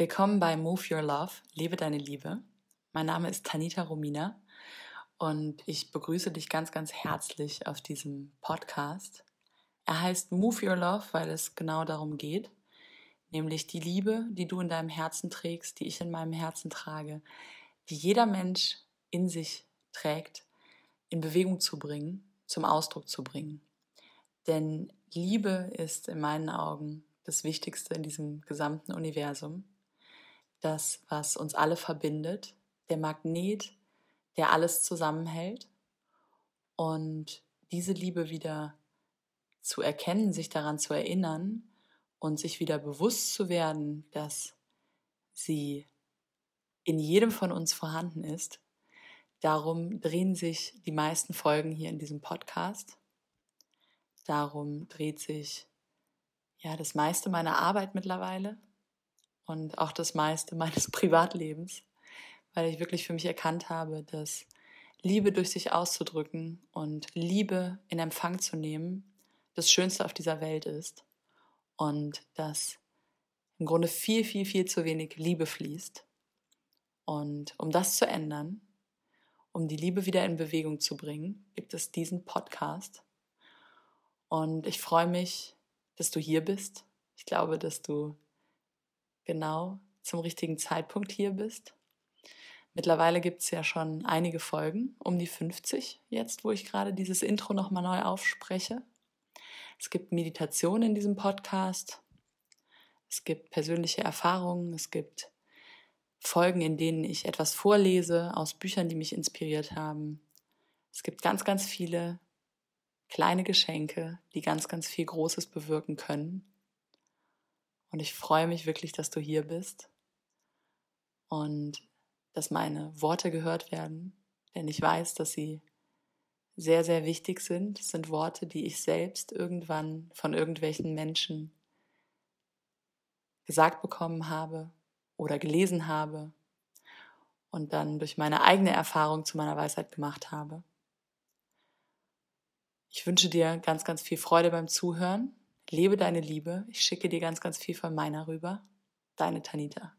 Willkommen bei Move Your Love, lebe deine Liebe. Mein Name ist Tanita Romina und ich begrüße dich ganz, ganz herzlich auf diesem Podcast. Er heißt Move Your Love, weil es genau darum geht, nämlich die Liebe, die du in deinem Herzen trägst, die ich in meinem Herzen trage, die jeder Mensch in sich trägt, in Bewegung zu bringen, zum Ausdruck zu bringen. Denn Liebe ist in meinen Augen das Wichtigste in diesem gesamten Universum das, was uns alle verbindet, der Magnet, der alles zusammenhält. Und diese Liebe wieder zu erkennen, sich daran zu erinnern und sich wieder bewusst zu werden, dass sie in jedem von uns vorhanden ist. Darum drehen sich die meisten Folgen hier in diesem Podcast. Darum dreht sich ja das meiste meiner Arbeit mittlerweile und auch das meiste meines Privatlebens, weil ich wirklich für mich erkannt habe, dass Liebe durch sich auszudrücken und Liebe in Empfang zu nehmen das Schönste auf dieser Welt ist und dass im Grunde viel, viel, viel zu wenig Liebe fließt. Und um das zu ändern, um die Liebe wieder in Bewegung zu bringen, gibt es diesen Podcast. Und ich freue mich, dass du hier bist. Ich glaube, dass du genau zum richtigen Zeitpunkt hier bist. Mittlerweile gibt es ja schon einige Folgen, um die 50 jetzt, wo ich gerade dieses Intro nochmal neu aufspreche. Es gibt Meditation in diesem Podcast. Es gibt persönliche Erfahrungen. Es gibt Folgen, in denen ich etwas vorlese aus Büchern, die mich inspiriert haben. Es gibt ganz, ganz viele kleine Geschenke, die ganz, ganz viel Großes bewirken können. Und ich freue mich wirklich, dass du hier bist und dass meine Worte gehört werden, denn ich weiß, dass sie sehr, sehr wichtig sind. Es sind Worte, die ich selbst irgendwann von irgendwelchen Menschen gesagt bekommen habe oder gelesen habe und dann durch meine eigene Erfahrung zu meiner Weisheit gemacht habe. Ich wünsche dir ganz, ganz viel Freude beim Zuhören Lebe deine Liebe. Ich schicke dir ganz, ganz viel von meiner rüber. Deine Tanita.